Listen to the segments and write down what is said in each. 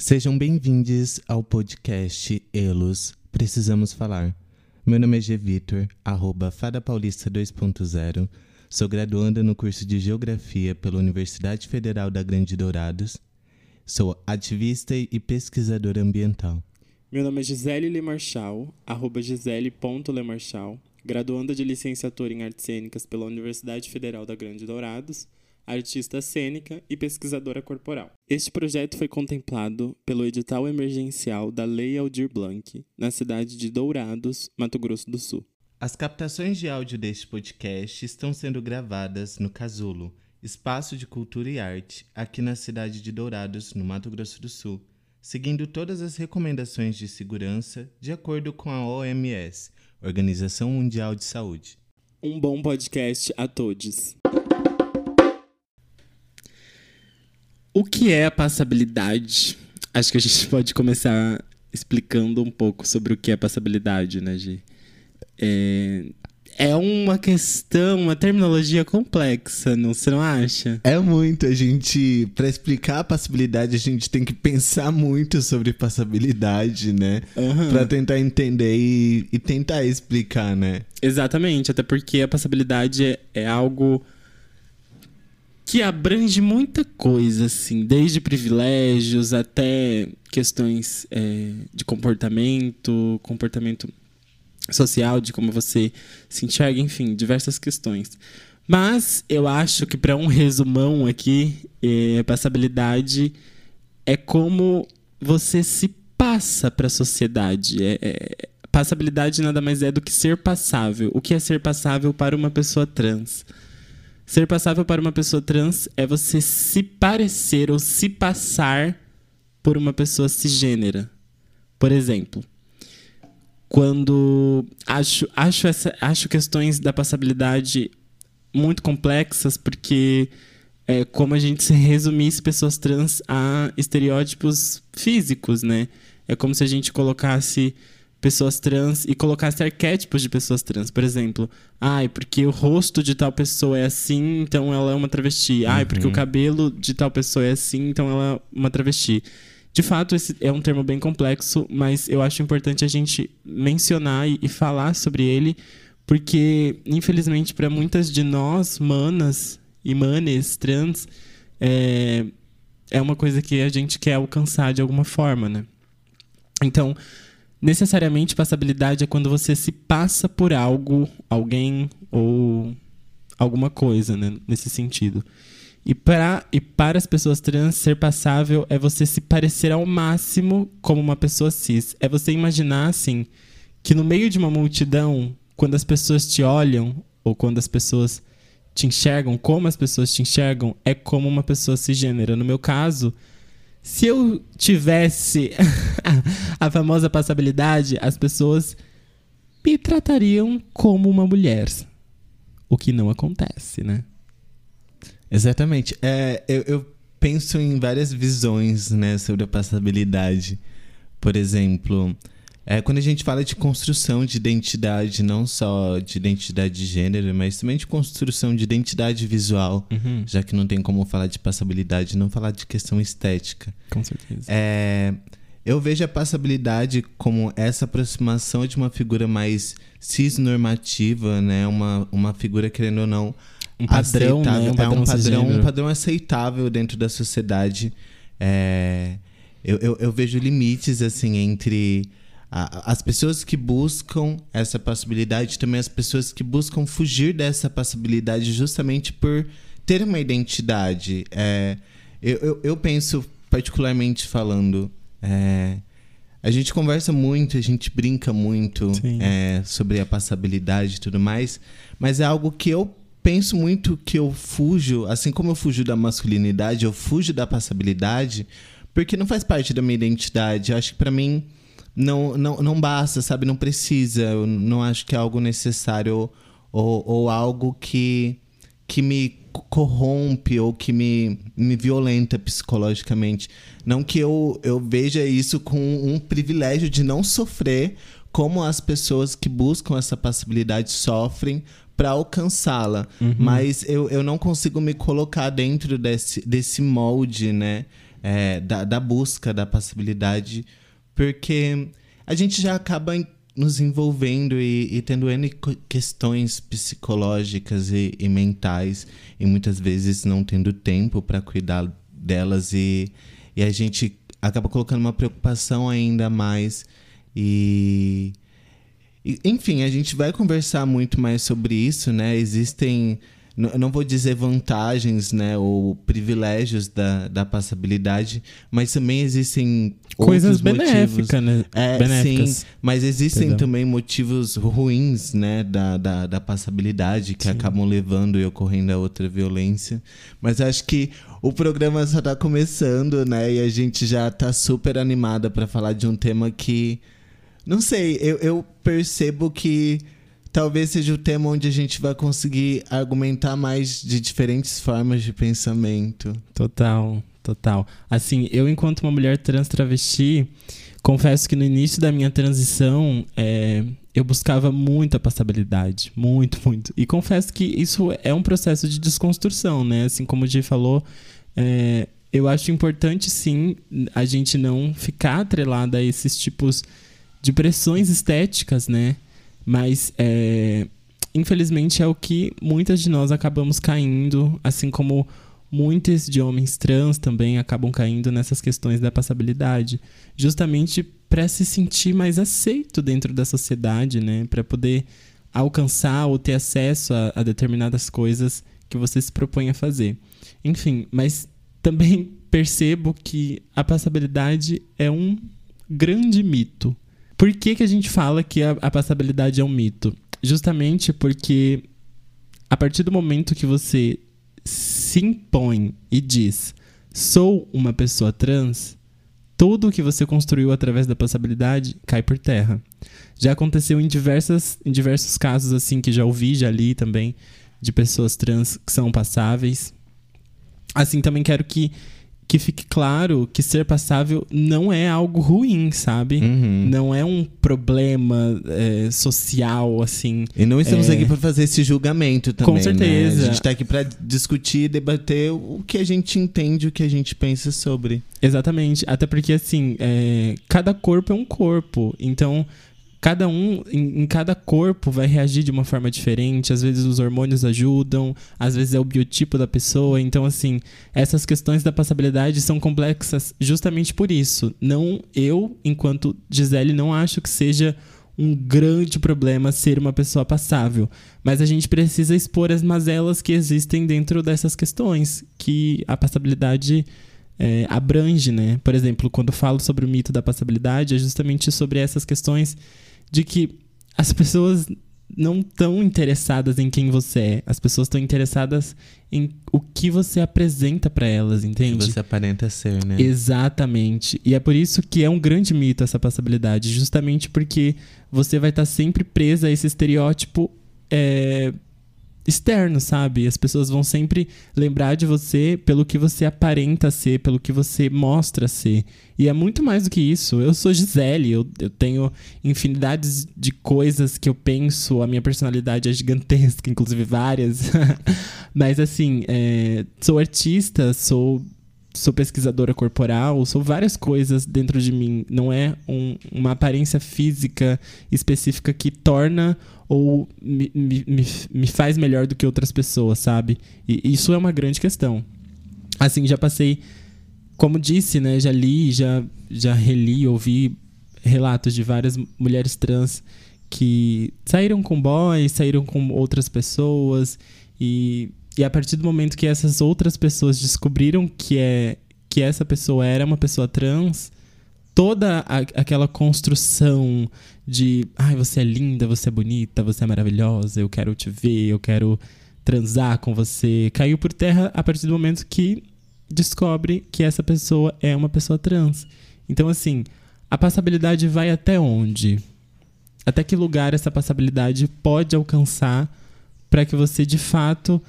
Sejam bem-vindos ao podcast Elos Precisamos Falar. Meu nome é G. Vitor, arroba Fada Paulista 2.0. Sou graduanda no curso de Geografia pela Universidade Federal da Grande Dourados. Sou ativista e pesquisadora ambiental. Meu nome é Gisele Lemarchal, arroba gisele.lemarchal, graduanda de licenciatura em Artes Cênicas pela Universidade Federal da Grande Dourados, artista cênica e pesquisadora corporal. Este projeto foi contemplado pelo edital emergencial da Lei Aldir Blanc, na cidade de Dourados, Mato Grosso do Sul. As captações de áudio deste podcast estão sendo gravadas no Casulo, Espaço de Cultura e Arte, aqui na cidade de Dourados, no Mato Grosso do Sul, seguindo todas as recomendações de segurança de acordo com a OMS, Organização Mundial de Saúde. Um bom podcast a todos. O que é a passabilidade? Acho que a gente pode começar explicando um pouco sobre o que é passabilidade, né, Gi? É, é uma questão, uma terminologia complexa, não, você não acha? É muito. A gente, para explicar a passabilidade, a gente tem que pensar muito sobre passabilidade, né? Uhum. Para tentar entender e, e, tentar explicar, né? Exatamente, até porque a passabilidade é, é algo que abrange muita coisa, assim, desde privilégios até questões é, de comportamento, comportamento social, de como você se enxerga, enfim, diversas questões. Mas eu acho que para um resumão aqui, é, passabilidade é como você se passa para a sociedade. É, é, passabilidade nada mais é do que ser passável. O que é ser passável para uma pessoa trans? Ser passável para uma pessoa trans é você se parecer ou se passar por uma pessoa cisgênera. Por exemplo, quando acho, acho, essa, acho questões da passabilidade muito complexas, porque é como a gente se resumisse pessoas trans a estereótipos físicos, né? É como se a gente colocasse pessoas trans e colocasse arquétipos de pessoas trans. Por exemplo, ai, porque o rosto de tal pessoa é assim, então ela é uma travesti. Ai, porque o Uhum. cabelo de tal pessoa é assim, então ela é uma travesti. De fato, esse é um termo bem complexo, mas eu acho importante a gente mencionar e, e falar sobre ele, porque, infelizmente, para muitas de nós, manas e manes trans, é, é uma coisa que a gente quer alcançar de alguma forma, né? Então, necessariamente passabilidade é quando você se passa por algo, alguém ou alguma coisa, né, nesse sentido. E para e para as pessoas trans ser passável é você se parecer ao máximo como uma pessoa cis. É você imaginar assim que no meio de uma multidão, quando as pessoas te olham ou quando as pessoas te enxergam, como as pessoas te enxergam, é como uma pessoa cisgênera. No meu caso, se eu tivesse a famosa passabilidade, as pessoas me tratariam como uma mulher. O que não acontece, né? Exatamente. É, eu, eu penso em várias visões né, sobre a passabilidade. Por exemplo, é, quando a gente fala de construção de identidade, não só de identidade de gênero, mas também de construção de identidade visual, Uhum, já que não tem como falar de passabilidade, não falar de questão estética. com certeza. É, eu vejo a passabilidade como essa aproximação de uma figura mais cisnormativa, né? Uma, uma figura, querendo ou não, Um padrão, né? Um é padrão, um padrão, um padrão aceitável dentro da sociedade. É, eu, eu, eu vejo limites, assim, entre a- as pessoas que buscam essa possibilidade, também as pessoas que buscam fugir dessa possibilidade justamente por ter uma identidade. É, eu, eu, eu penso, particularmente falando, é, a gente conversa muito, a gente brinca muito é, sobre a passabilidade e tudo mais, mas é algo que eu penso muito que eu fujo, assim como eu fujo da masculinidade, eu fujo da passabilidade, porque não faz parte da minha identidade. Eu acho que pra mim não, não, não basta, sabe? Não precisa. Eu não acho que é algo necessário ou, ou, algo que, que me corrompe ou que me, me violenta psicologicamente. Não que eu, eu veja isso com um privilégio de não sofrer como as pessoas que buscam essa possibilidade sofrem para alcançá-la. Mas eu, eu não consigo me colocar dentro desse, desse molde, né? é, da, da busca da passabilidade, porque a gente já acaba nos envolvendo e, e tendo N questões psicológicas e, e, mentais, e muitas vezes não tendo tempo para cuidar delas, e, e a gente acaba colocando uma preocupação ainda mais. E, enfim, a gente vai conversar muito mais sobre isso, né? Existem não vou dizer vantagens, né, ou privilégios da, da passabilidade, mas também existem coisas benéficas, né? É, benéficas. Sim, mas existem Perdão. também motivos ruins, né, da, da, da passabilidade que sim. acabam levando e ocorrendo a outra violência. Mas acho que o programa só está começando, né, e a gente já está super animada para falar de um tema que, não sei, eu, eu percebo que talvez seja o tema onde a gente vai conseguir argumentar mais de diferentes formas de pensamento. Total, total. Assim, eu, enquanto uma mulher trans travesti, confesso que no início da minha transição, é, eu buscava muito a passabilidade. Muito, muito. E confesso que isso é um processo de desconstrução, né? Assim como o Gi falou, é, eu acho importante, sim, a gente não ficar atrelada a esses tipos de pressões estéticas, né? Mas, é, infelizmente, é o que muitas de nós acabamos caindo, assim como muitos de homens trans também acabam caindo nessas questões da passabilidade, justamente para se sentir mais aceito dentro da sociedade, né? Para poder alcançar ou ter acesso a, a, determinadas coisas que você se propõe a fazer. Enfim, mas também percebo que a passabilidade é um grande mito. Por que, que a gente fala que a, a passabilidade é um mito? Justamente porque a partir do momento que você se impõe e diz sou uma pessoa trans, tudo o que você construiu através da passabilidade cai por terra. Já aconteceu em, diversas, em diversos casos assim que já ouvi, já li também, de pessoas trans que são passáveis. Assim, também quero que que fique claro que ser passável não é algo ruim, sabe? Uhum. Não é um problema é, social, assim. E não estamos é... aqui para fazer esse julgamento também. Com certeza. Né? A gente está aqui para discutir, debater o que a gente entende, o que a gente pensa sobre. Exatamente. Até porque, assim, é... cada corpo é um corpo. Então, cada um em, em, cada corpo vai reagir de uma forma diferente. Às vezes os hormônios ajudam, às vezes é o biotipo da pessoa. Então, assim, essas questões da passabilidade são complexas justamente por isso. Não eu, enquanto Gisele, não acho que seja um grande problema ser uma pessoa passável, mas a gente precisa expor as mazelas que existem dentro dessas questões que a passabilidade é, abrange, né? Por exemplo, quando falo sobre o mito da passabilidade, é justamente sobre essas questões de que as pessoas não estão interessadas em quem você é. As pessoas estão interessadas em o que você apresenta para elas, entende? Que você aparenta ser, né? Exatamente. E é por isso que é um grande mito essa passabilidade, justamente porque você vai estar tá sempre presa a esse estereótipo é, externo, sabe? As pessoas vão sempre lembrar de você pelo que você aparenta ser, pelo que você mostra ser. E é muito mais do que isso. Eu sou Gisele, eu, eu tenho infinidades de coisas que eu penso, a minha personalidade é gigantesca, inclusive várias. Mas assim, é, sou artista, sou sou pesquisadora corporal, sou várias coisas dentro de mim. Não é um, uma aparência física específica que torna ou me, me, me faz melhor do que outras pessoas, sabe? E isso é uma grande questão. Assim, já passei, como disse, né? Já li, já, já reli, ouvi relatos de várias mulheres trans que saíram com boys, saíram com outras pessoas e e a partir do momento que essas outras pessoas descobriram que é que essa pessoa era uma pessoa trans, toda a, aquela construção de, ai, você é linda, você é bonita, você é maravilhosa, eu quero te ver, eu quero transar com você, caiu por terra a partir do momento que descobre que essa pessoa é uma pessoa trans. Então, assim, a passabilidade vai até onde? Até que lugar essa passabilidade pode alcançar para que você de fato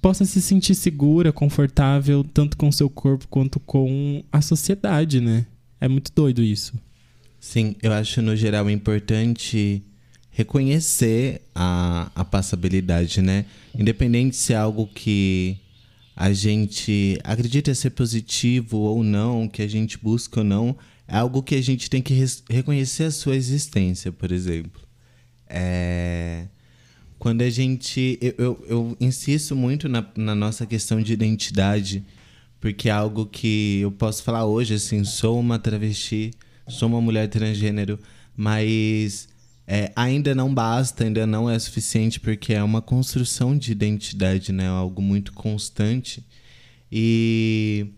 possa se sentir segura, confortável, tanto com o seu corpo quanto com a sociedade, né? É muito doido isso. Sim, eu acho no geral importante reconhecer a, a passabilidade, né? Independente se é algo que a gente acredita ser positivo ou não, que a gente busca ou não, é algo que a gente tem que reconhecer a sua existência, por exemplo. É... Quando a gente. Eu, eu, eu insisto muito na, na nossa questão de identidade, porque é algo que eu posso falar hoje, assim, sou uma travesti, sou uma mulher transgênero, mas é, ainda não basta, ainda não é suficiente, porque é uma construção de identidade, né? Algo muito constante. E,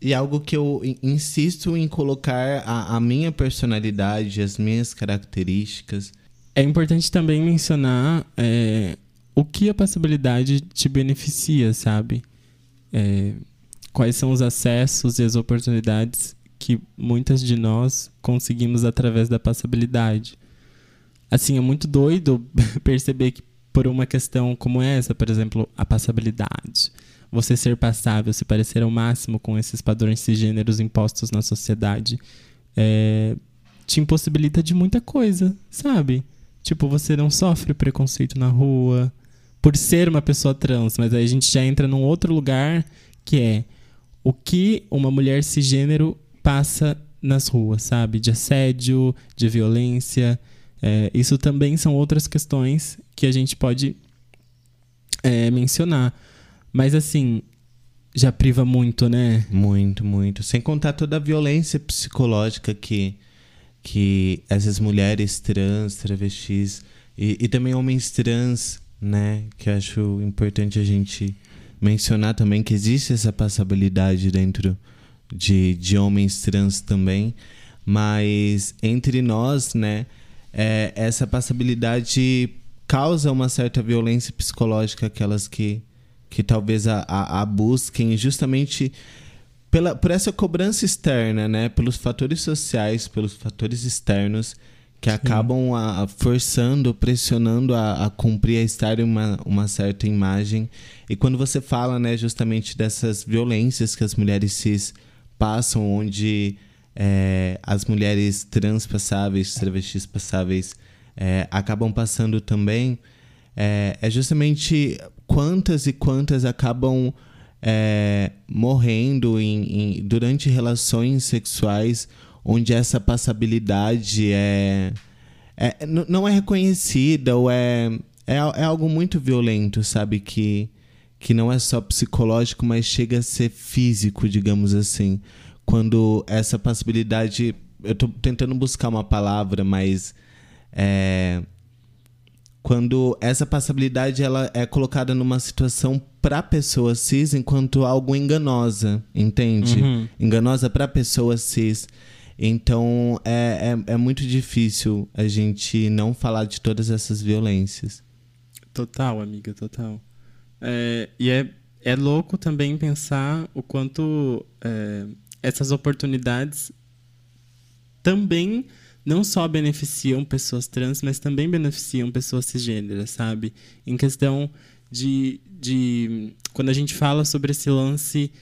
e algo que eu insisto em colocar a, a minha personalidade, as minhas características. É importante também mencionar é, o que a passabilidade te beneficia, sabe? É, quais são os acessos e as oportunidades que muitas de nós conseguimos através da passabilidade. Assim, é muito doido perceber que por uma questão como essa, por exemplo, a passabilidade, você ser passável, se parecer ao máximo com esses padrões cisgêneros impostos na sociedade, é, te impossibilita de muita coisa, sabe? Tipo, você não sofre preconceito na rua por ser uma pessoa trans, mas aí a gente já entra num outro lugar que é o que uma mulher cisgênero passa nas ruas, sabe? De assédio, de violência. É, isso também são outras questões que a gente pode é, mencionar. Mas assim, já priva muito, né? Muito, muito. Sem contar toda a violência psicológica que, que essas mulheres trans, travestis e, e também homens trans, né? Que eu acho importante a gente mencionar também que existe essa passabilidade dentro de, de homens trans também. Mas entre nós, né? É, essa passabilidade causa uma certa violência psicológica aquelas que que talvez a, a, a busquem justamente pela, por essa cobrança externa, né? Pelos fatores sociais, pelos fatores externos que Sim. acabam a, a forçando, pressionando a, a, cumprir, a estar em uma, uma certa imagem. E quando você fala, né, justamente dessas violências que as mulheres cis passam, onde é, as mulheres transpassáveis, travestis passáveis, é, acabam passando também, é, é justamente quantas e quantas acabam é, morrendo em, em, durante relações sexuais onde essa passabilidade é, é não é reconhecida ou é, é, é, algo muito violento, sabe? Que, que não é só psicológico, mas chega a ser físico, digamos assim. Quando essa passabilidade. Eu estou tentando buscar uma palavra, mas. É, quando essa passabilidade ela é colocada numa situação para pessoa cis enquanto algo enganosa, entende? Uhum. Enganosa para pessoa cis. Então é, é, é, muito difícil a gente não falar de todas essas violências. Total, amiga, total. É, e é, é louco também pensar o quanto é, essas oportunidades também não só beneficiam pessoas trans, mas também beneficiam pessoas cisgêneras, sabe? Em questão de, de. Quando a gente fala sobre esse lance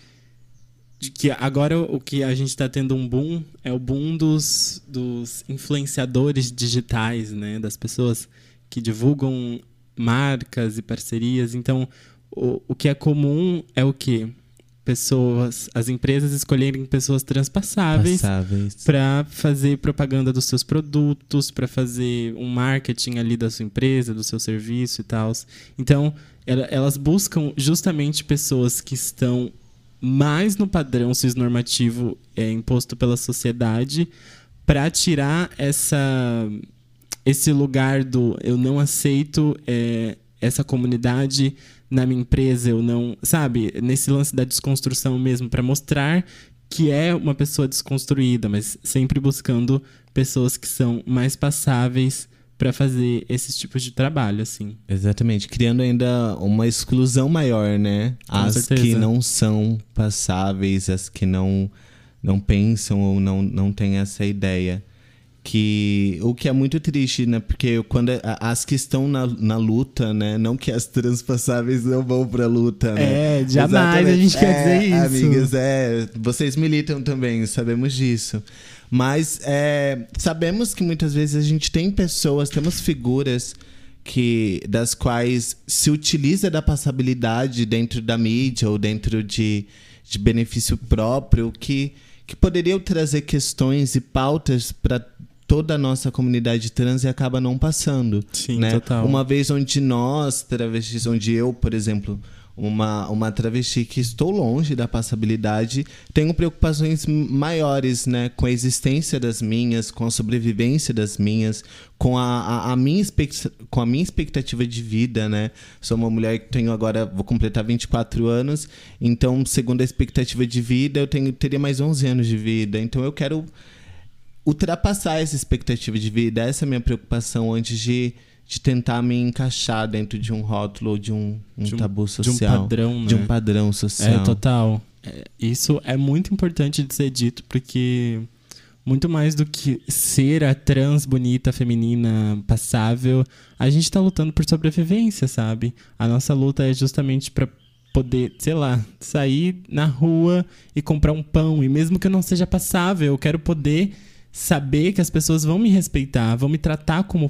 de que agora o que a gente está tendo um boom é o boom dos, dos influenciadores digitais, né? Das pessoas que divulgam marcas e parcerias. Então, o, o que é comum é o quê? pessoas, as empresas escolherem pessoas transpassáveis para fazer propaganda dos seus produtos, para fazer um marketing ali da sua empresa, do seu serviço e tal. Então, elas buscam justamente pessoas que estão mais no padrão cisnormativo é, imposto pela sociedade para tirar essa esse lugar do eu não aceito é, essa comunidade na minha empresa, eu não. Sabe? Nesse lance da desconstrução mesmo, para mostrar que é uma pessoa desconstruída, mas sempre buscando pessoas que são mais passáveis para fazer esses tipos de trabalho, assim. Exatamente, criando ainda uma exclusão maior, né? Com as certeza. que não são passáveis, as que não não pensam ou não não têm essa ideia que o que é muito triste, né? Porque quando as que estão na, na luta, né? Não que as transpassáveis não vão pra luta, né? É, jamais Exatamente. a gente quer é, dizer isso. Amigas, é, vocês militam também, sabemos disso. Mas é, sabemos que muitas vezes a gente tem pessoas, temos figuras que das quais se utiliza da passabilidade dentro da mídia ou dentro de, de benefício próprio que, que poderiam trazer questões e pautas para toda a nossa comunidade trans e acaba não passando. Sim, né? total. Uma vez onde nós, travestis, onde eu, por exemplo, uma, uma travesti que estou longe da passabilidade, tenho preocupações maiores, né? Com a existência das minhas, com a sobrevivência das minhas, com a, a, a minha, com a minha expectativa de vida, né? Sou uma mulher que tenho agora, vou completar 24 anos, então, segundo a expectativa de vida, eu tenho, teria mais 11 anos de vida. Então, eu quero ultrapassar essa expectativa de vida. Essa é a minha preocupação antes de de tentar me encaixar dentro de um rótulo ou de um, um, de um tabu social. De um padrão, né? De um padrão social. É, total. É, isso é muito importante de ser dito, porque muito mais do que ser a trans bonita, feminina, passável, a gente tá lutando por sobrevivência, sabe? A nossa luta é justamente para poder, sei lá, sair na rua e comprar um pão. E mesmo que eu não seja passável, eu quero poder saber que as pessoas vão me respeitar, vão me tratar como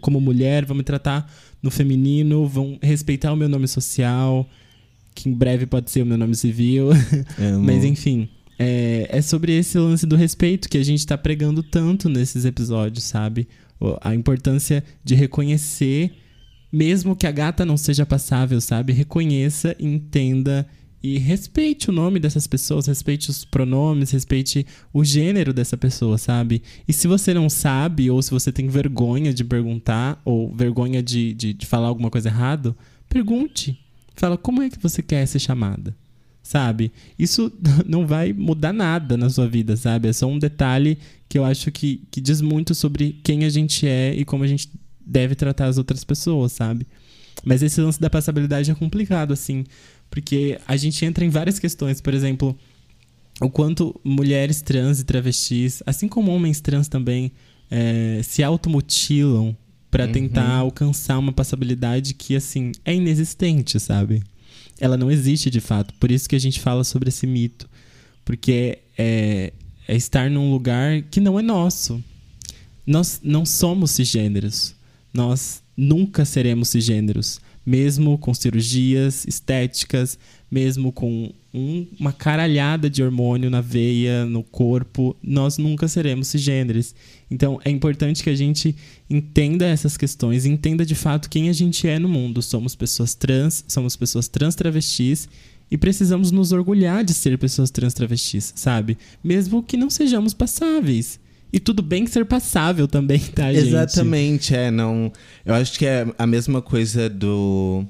como mulher, vão me tratar no feminino, vão respeitar o meu nome social, que em breve pode ser o meu nome civil. É, Mas enfim, é, é, sobre esse lance do respeito que a gente está pregando tanto nesses episódios, sabe? A importância de reconhecer, mesmo que a gata não seja passável, sabe? Reconheça e entenda e respeite o nome dessas pessoas, respeite os pronomes, respeite o gênero dessa pessoa, sabe? E se você não sabe, ou se você tem vergonha de perguntar, ou vergonha de, de, de falar alguma coisa errado, pergunte. Fala, como é que você quer ser chamada? Sabe? Isso não vai mudar nada na sua vida, sabe? É só um detalhe que eu acho que, que diz muito sobre quem a gente é e como a gente deve tratar as outras pessoas, sabe? Mas esse lance da passabilidade é complicado, assim. Porque a gente entra em várias questões, por exemplo, o quanto mulheres trans e travestis, assim como homens trans também, é, se automutilam para uhum. tentar alcançar uma passabilidade que, assim, é inexistente, sabe? Ela não existe de fato. Por isso que a gente fala sobre esse mito. Porque é, é estar num lugar que não é nosso. Nós não somos cisgêneros. Nós nunca seremos cisgêneros mesmo com cirurgias estéticas, mesmo com um, uma caralhada de hormônio na veia, no corpo, nós nunca seremos cisgêneros. Então é importante que a gente entenda essas questões, entenda de fato quem a gente é no mundo. Somos pessoas trans, somos pessoas trans travestis e precisamos nos orgulhar de ser pessoas trans travestis, sabe? Mesmo que não sejamos passáveis. E tudo bem ser passável também, tá, gente? Exatamente, é, não. Eu acho que é a mesma coisa do,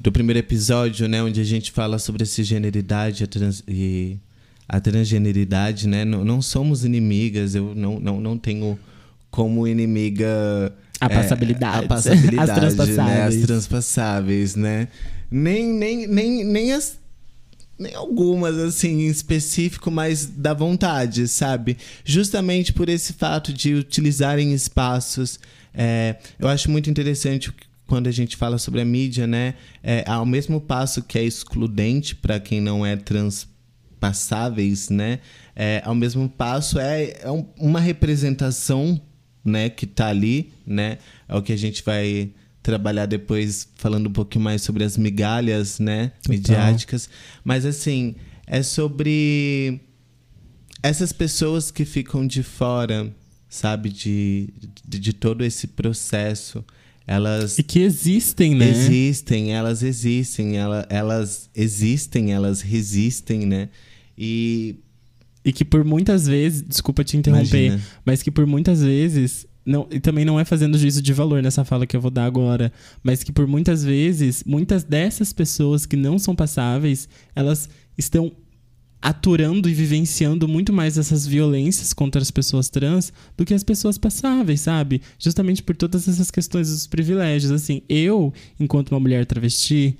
do primeiro episódio, né? Onde a gente fala sobre a cisgeneridade a trans, e a transgeneridade, né? Não, não somos inimigas, eu não, não, não tenho como inimiga. A passabilidade. É, a passabilidade, as transpassáveis. Né? As transpassáveis, né? Nem, nem, nem, nem as nem algumas assim em específico, mas da vontade, sabe? Justamente por esse fato de utilizarem espaços. É, eu acho muito interessante quando a gente fala sobre a mídia, né? É, ao mesmo passo que é excludente para quem não é transpassáveis, né? É, ao mesmo passo é, é um, uma representação, né? Que tá ali, né? É o que a gente vai trabalhar depois falando um pouquinho mais sobre as migalhas, né, Total. midiáticas. Mas assim, é sobre essas pessoas que ficam de fora, sabe, de, de, de todo esse processo. Elas e que existem, né? Existem, elas existem, elas, elas existem, elas resistem, né? E e que por muitas vezes, desculpa te interromper, Imagina. mas que por muitas vezes não, e também não é fazendo juízo de valor nessa fala que eu vou dar agora, mas que por muitas vezes, muitas dessas pessoas que não são passáveis, elas estão aturando e vivenciando muito mais essas violências contra as pessoas trans do que as pessoas passáveis, sabe? Justamente por todas essas questões dos privilégios. Assim, eu, enquanto uma mulher travesti,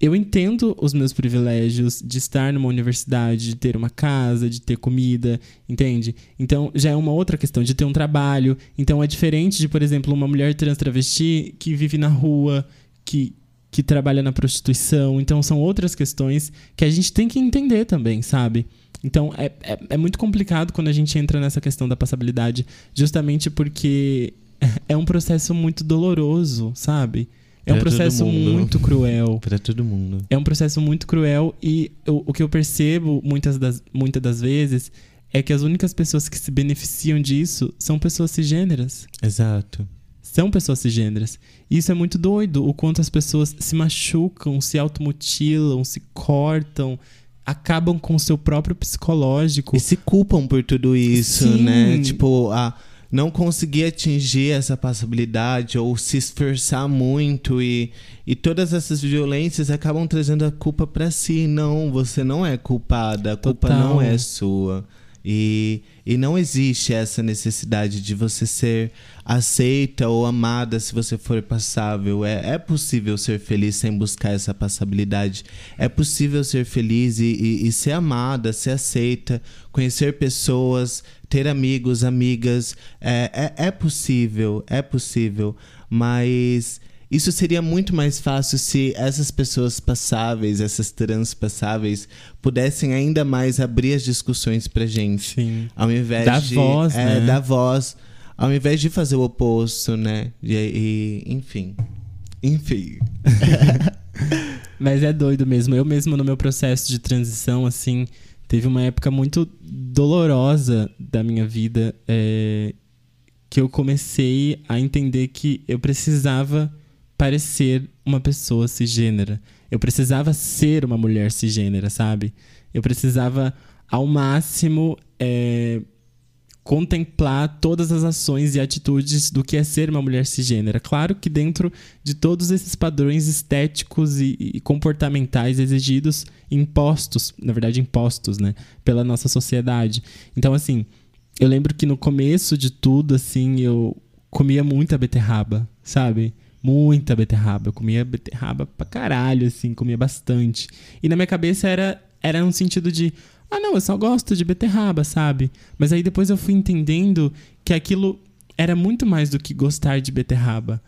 eu entendo os meus privilégios de estar numa universidade, de ter uma casa, de ter comida, entende? Então já é uma outra questão de ter um trabalho. Então é diferente de, por exemplo, uma mulher trans travesti que vive na rua, que, que trabalha na prostituição. Então são outras questões que a gente tem que entender também, sabe? Então é, é, é muito complicado quando a gente entra nessa questão da passabilidade, justamente porque é um processo muito doloroso, sabe? É um processo muito cruel. Pra todo mundo. É um processo muito cruel e eu- o que eu percebo muitas das, muitas das vezes é que as únicas pessoas que se beneficiam disso são pessoas cisgêneras. Exato. São pessoas cisgêneras. E isso é muito doido, o quanto as pessoas se machucam, se automutilam, se cortam, acabam com o seu próprio psicológico. E se culpam por tudo isso, Sim. né? Tipo, a não conseguir atingir essa passabilidade ou se esforçar muito e, e todas essas violências acabam trazendo a culpa pra si. Não, você não é culpada, a culpa Total. não é sua. E, e não existe essa necessidade de você ser aceita ou amada se você for passável. É, é possível ser feliz sem buscar essa passabilidade. É possível ser feliz e, e- e ser amada, ser aceita, conhecer pessoas, ter amigos, amigas. É, é, é possível, é possível. Mas isso seria muito mais fácil se essas pessoas passáveis, essas trans passáveis, pudessem ainda mais abrir as discussões pra gente. Sim. Ao invés Dar de. voz, é, né? dar voz. Ao invés de fazer o oposto, né? E, e- enfim. Enfim. Mas é doido mesmo. Eu mesmo, no meu processo de transição, assim, teve uma época muito dolorosa da minha vida é, que eu comecei a entender que eu precisava parecer uma pessoa cisgênera. Eu precisava ser uma mulher cisgênera, sabe? Eu precisava, ao máximo, é, contemplar todas as ações e atitudes do que é ser uma mulher cisgênera. Claro que dentro de todos esses padrões estéticos e, e comportamentais exigidos, impostos, na verdade impostos, né, pela nossa sociedade. Então, assim, eu lembro que no começo de tudo, assim, eu comia muita beterraba, sabe? Muita beterraba. Eu comia beterraba pra caralho, assim, comia bastante. E na minha cabeça era, era um sentido de, ah, não, eu só gosto de beterraba, sabe? Mas aí depois eu fui entendendo que aquilo era muito mais do que gostar de beterraba.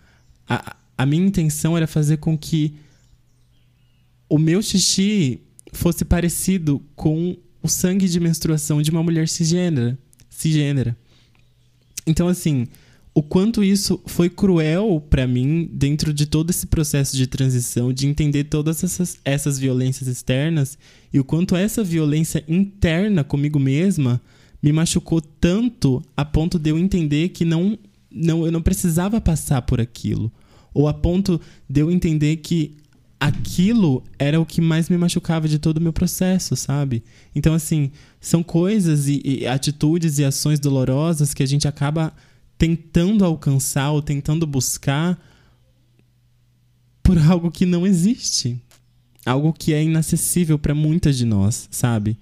A, a minha intenção era fazer com que o meu xixi fosse parecido com o sangue de menstruação de uma mulher cisgênera. cisgênera. Então, assim, o quanto isso foi cruel pra mim dentro de todo esse processo de transição, de entender todas essas, essas violências externas e o quanto essa violência interna comigo mesma me machucou tanto a ponto de eu entender que não, não eu não precisava passar por aquilo. Ou a ponto de eu entender que aquilo era o que mais me machucava de todo o meu processo, sabe? Então, assim, são coisas e, e atitudes e ações dolorosas que a gente acaba tentando alcançar ou tentando buscar por algo que não existe. Algo que é inacessível para muitas de nós, sabe?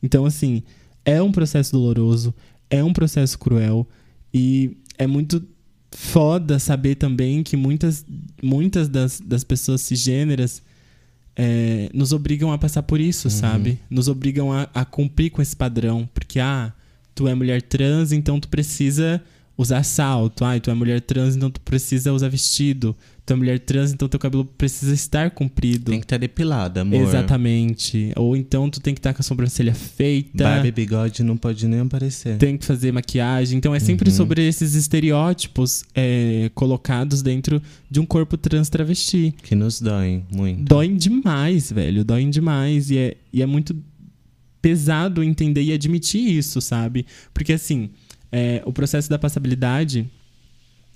Então, assim, é um processo doloroso, é um processo cruel e é muito foda saber também que muitas, muitas das, das pessoas cisgêneras é, nos obrigam a passar por isso, Uhum. sabe? Nos obrigam a, a cumprir com esse padrão. Porque, ah, tu é mulher trans, então tu precisa usar salto. Ah, tu é mulher trans, então tu precisa usar vestido. Tu é mulher trans, então teu cabelo precisa estar comprido. Tem que estar depilada, amor. Exatamente. Ou então tu tem que estar com a sobrancelha feita. Barba bigode não pode nem aparecer. Tem que fazer maquiagem. Então é sempre Uhum. sobre esses estereótipos é, colocados dentro de um corpo trans travesti. Que nos doem muito. Doem demais, velho. Doem demais. E é, e é muito pesado entender e admitir isso, sabe? Porque assim, é, o processo da passabilidade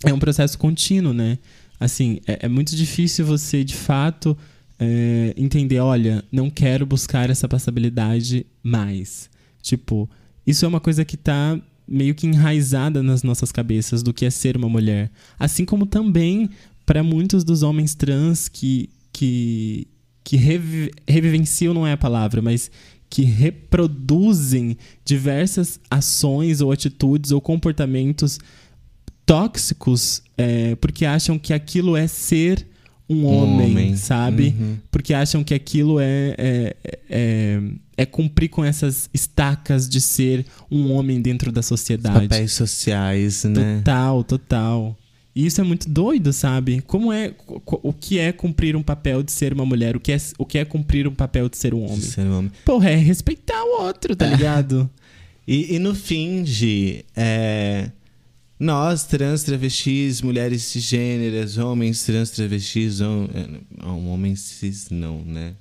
é um processo contínuo, né? Assim, é, é muito difícil você, de fato, é, entender, olha, não quero buscar essa passabilidade mais. Tipo, isso é uma coisa que tá meio que enraizada nas nossas cabeças do que é ser uma mulher. Assim como também para muitos dos homens trans que, que, que revi- revivenciam, não é a palavra, mas que reproduzem diversas ações ou atitudes ou comportamentos tóxicos é, porque acham que aquilo é ser um homem, homem. sabe? Uhum. Porque acham que aquilo é, é, é, é cumprir com essas estacas de ser um homem dentro da sociedade. Papéis sociais, né? Total, total. E isso é muito doido, sabe? Como é o que é cumprir um papel de ser uma mulher? O que é, o que é cumprir um papel de ser um homem? Ser homem. Porra, é respeitar o outro, tá ligado? E, e no fim, Gi, é, nós, trans, travestis, mulheres cisgêneras, homens trans, travestis, hom é, homens cis não, né?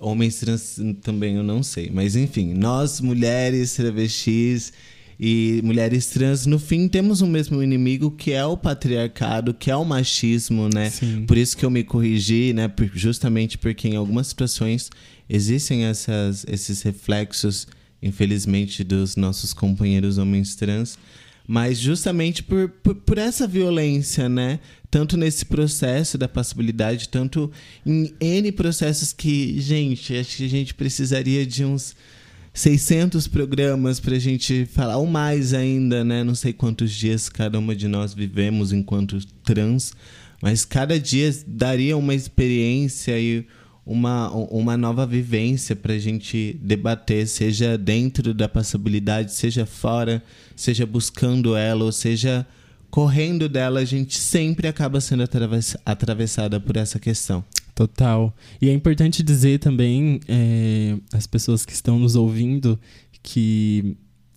Homens trans também eu não sei. Mas enfim, nós, mulheres, travestis e mulheres trans, no fim, temos o mesmo inimigo que é o patriarcado, que é o machismo, né? Sim. Por isso que eu me corrigi, né? Justamente porque em algumas situações existem essas, esses reflexos, infelizmente, dos nossos companheiros homens trans mas justamente por, por, por, essa violência, né? Tanto nesse processo da passibilidade, tanto em N processos que, gente, acho que a gente precisaria de uns 600 programas para a gente falar, ou mais ainda, né? Não sei quantos dias cada uma de nós vivemos enquanto trans, mas cada dia daria uma experiência e uma, uma nova vivência para a gente debater, seja dentro da passabilidade, seja fora, seja buscando ela, ou seja correndo dela, a gente sempre acaba sendo atravess atravessada por essa questão. Total. E é importante dizer também, é, as pessoas que estão nos ouvindo, que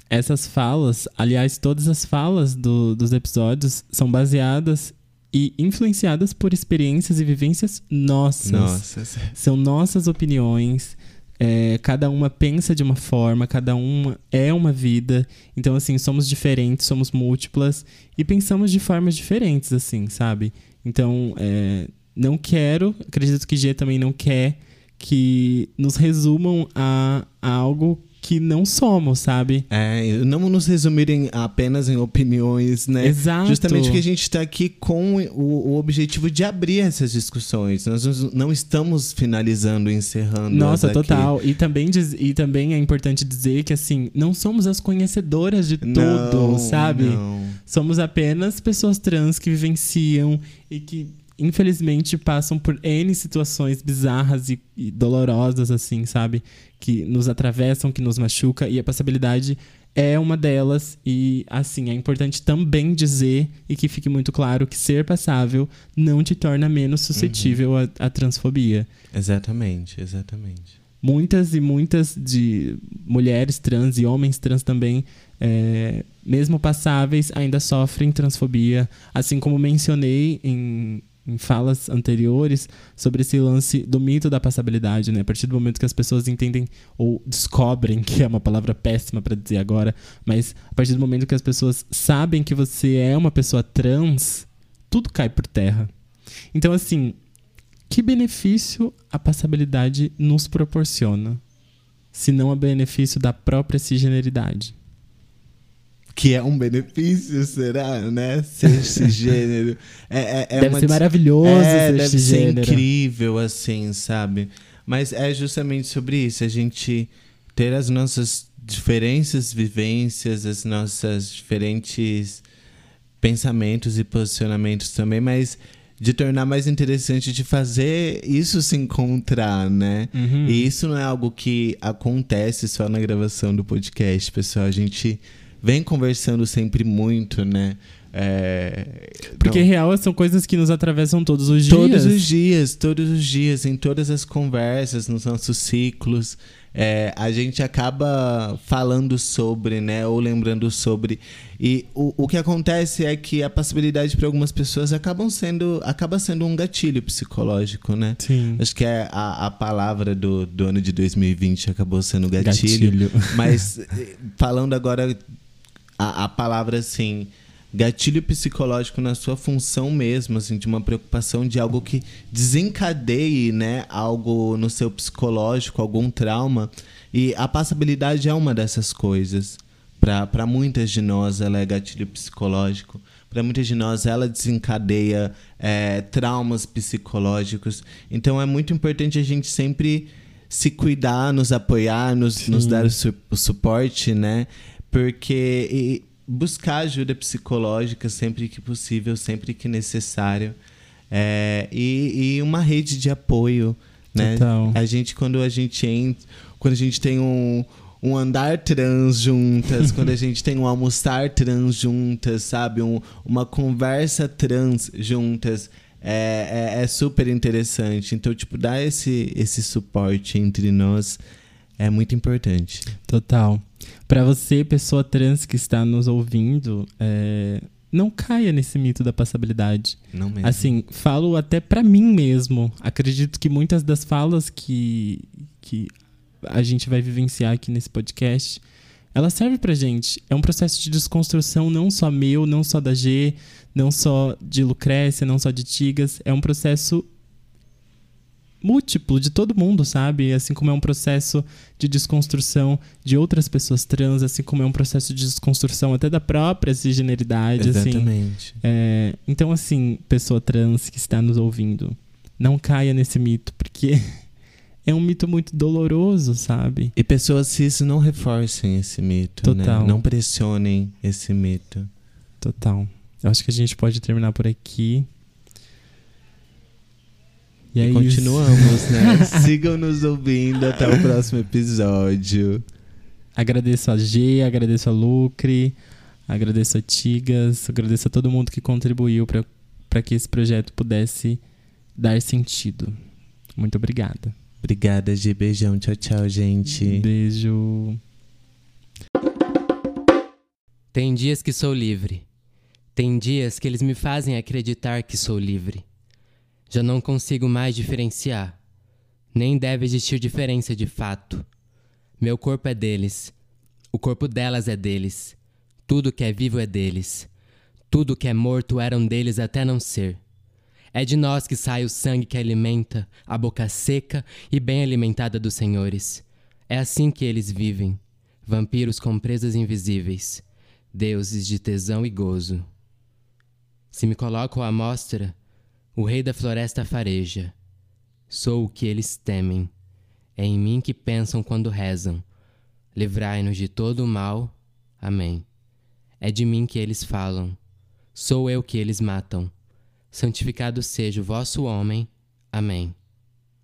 essas falas, aliás, todas as falas do, dos episódios são baseadas e influenciadas por experiências e vivências nossas. Nossas. São nossas opiniões. É, cada uma pensa de uma forma, cada uma é uma vida. Então, assim, somos diferentes, somos múltiplas e pensamos de formas diferentes, assim, sabe? Então, é, não quero, acredito que G também não quer que nos resumam a, a algo que não somos, sabe? É, não nos resumirem apenas em opiniões, né? Exato. Justamente porque a gente está aqui com o, o, objetivo de abrir essas discussões. Nós não estamos finalizando, encerrando. Nossa, total. E também, diz, e também é importante dizer que, assim, não somos as conhecedoras de não, tudo, sabe? Não. Somos apenas pessoas trans que vivenciam e que infelizmente passam por N situações bizarras e, e, dolorosas, assim, sabe? Que nos atravessam, que nos machuca, e a passabilidade é uma delas. E, assim, é importante também dizer e que fique muito claro que ser passável não te torna menos suscetível uhum. à, à transfobia. Exatamente, exatamente. Muitas e muitas de mulheres trans e homens trans também é, mesmo passáveis, ainda sofrem transfobia. Assim como mencionei em em falas anteriores sobre esse lance do mito da passabilidade, né? A partir do momento que as pessoas entendem ou descobrem, que é uma palavra péssima para dizer agora, mas a partir do momento que as pessoas sabem que você é uma pessoa trans, tudo cai por terra. Então, assim, que benefício a passabilidade nos proporciona, se não a benefício da própria cisgeneridade? Que é um benefício, será, né? Ser esse gênero. É, é, é deve uma, ser maravilhoso é, ser deve ser incrível, assim, sabe? Mas é justamente sobre isso, a gente ter as nossas diferentes vivências, as nossas diferentes pensamentos e posicionamentos também, mas de tornar mais interessante de fazer isso se encontrar, né? Uhum. E isso não é algo que acontece só na gravação do podcast, pessoal. A gente vem conversando sempre muito, né? É, Porque não. real são coisas que nos atravessam todos os dias. Todos os dias, todos os dias, em todas as conversas, nos nossos ciclos. É, a gente acaba falando sobre, né? Ou lembrando sobre. E o, o que acontece é que a possibilidade para algumas pessoas acabam sendo, acaba sendo um gatilho psicológico, né? Sim. Acho que é a, a palavra do, do ano de 2020 acabou sendo gatilho. gatilho. Mas falando agora a, a palavra assim gatilho psicológico na sua função mesmo, assim, de uma preocupação de algo que desencadeie, né, algo no seu psicológico, algum trauma. E a passabilidade é uma dessas coisas. Para muitas de nós, ela é gatilho psicológico. Para muitas de nós, ela desencadeia é, traumas psicológicos. Então, é muito importante a gente sempre se cuidar, nos apoiar, nos, nos dar o, su o suporte, né? Porque buscar ajuda psicológica sempre que possível, sempre que necessário. É, e, e, uma rede de apoio, né? Total. A gente, quando a gente entra, quando a gente tem um, um andar trans juntas, quando a gente tem um almoçar trans juntas, sabe? Um, uma conversa trans juntas. É, é, é, super interessante. Então, tipo, dar esse, esse suporte entre nós é muito importante. Total. Para você, pessoa trans que está nos ouvindo, é, não caia nesse mito da passabilidade. Não mesmo. Assim, falo até pra mim mesmo. Acredito que muitas das falas que, que a gente vai vivenciar aqui nesse podcast, ela serve pra gente. É um processo de desconstrução não só meu, não só da G, não só de Lucrécia, não só de Tigas. É um processo múltiplo de todo mundo, sabe? Assim como é um processo de desconstrução de outras pessoas trans, assim como é um processo de desconstrução até da própria cisgeneridade, assim. Exatamente. É, então, assim, pessoa trans que está nos ouvindo, não caia nesse mito, porque é um mito muito doloroso, sabe? E pessoas cis não reforcem esse mito, né? Total. Não pressionem esse mito. Total. Eu acho que a gente pode terminar por aqui. E, E, é isso. continuamos, né? Sigam nos ouvindo até o próximo episódio. Agradeço a G, agradeço a Lucre, agradeço a Tigas, agradeço a todo mundo que contribuiu para que esse projeto pudesse dar sentido. Muito obrigada. Obrigada, G. Beijão. Tchau, tchau, gente. Beijo. Tem dias que sou livre. Tem dias que eles me fazem acreditar que sou livre. Já não consigo mais diferenciar. Nem deve existir diferença de fato. Meu corpo é deles. O corpo delas é deles. Tudo que é vivo é deles. Tudo que é morto eram deles até não ser. É de nós que sai o sangue que alimenta a boca seca e bem alimentada dos senhores. É assim que eles vivem, vampiros com presas invisíveis, deuses de tesão e gozo. Se me coloco à mostra, o rei da floresta fareja. Sou o que eles temem. É em mim que pensam quando rezam. Livrai-nos de todo o mal. Amém. É de mim que eles falam. Sou eu que eles matam. Santificado seja o vosso homem. Amém.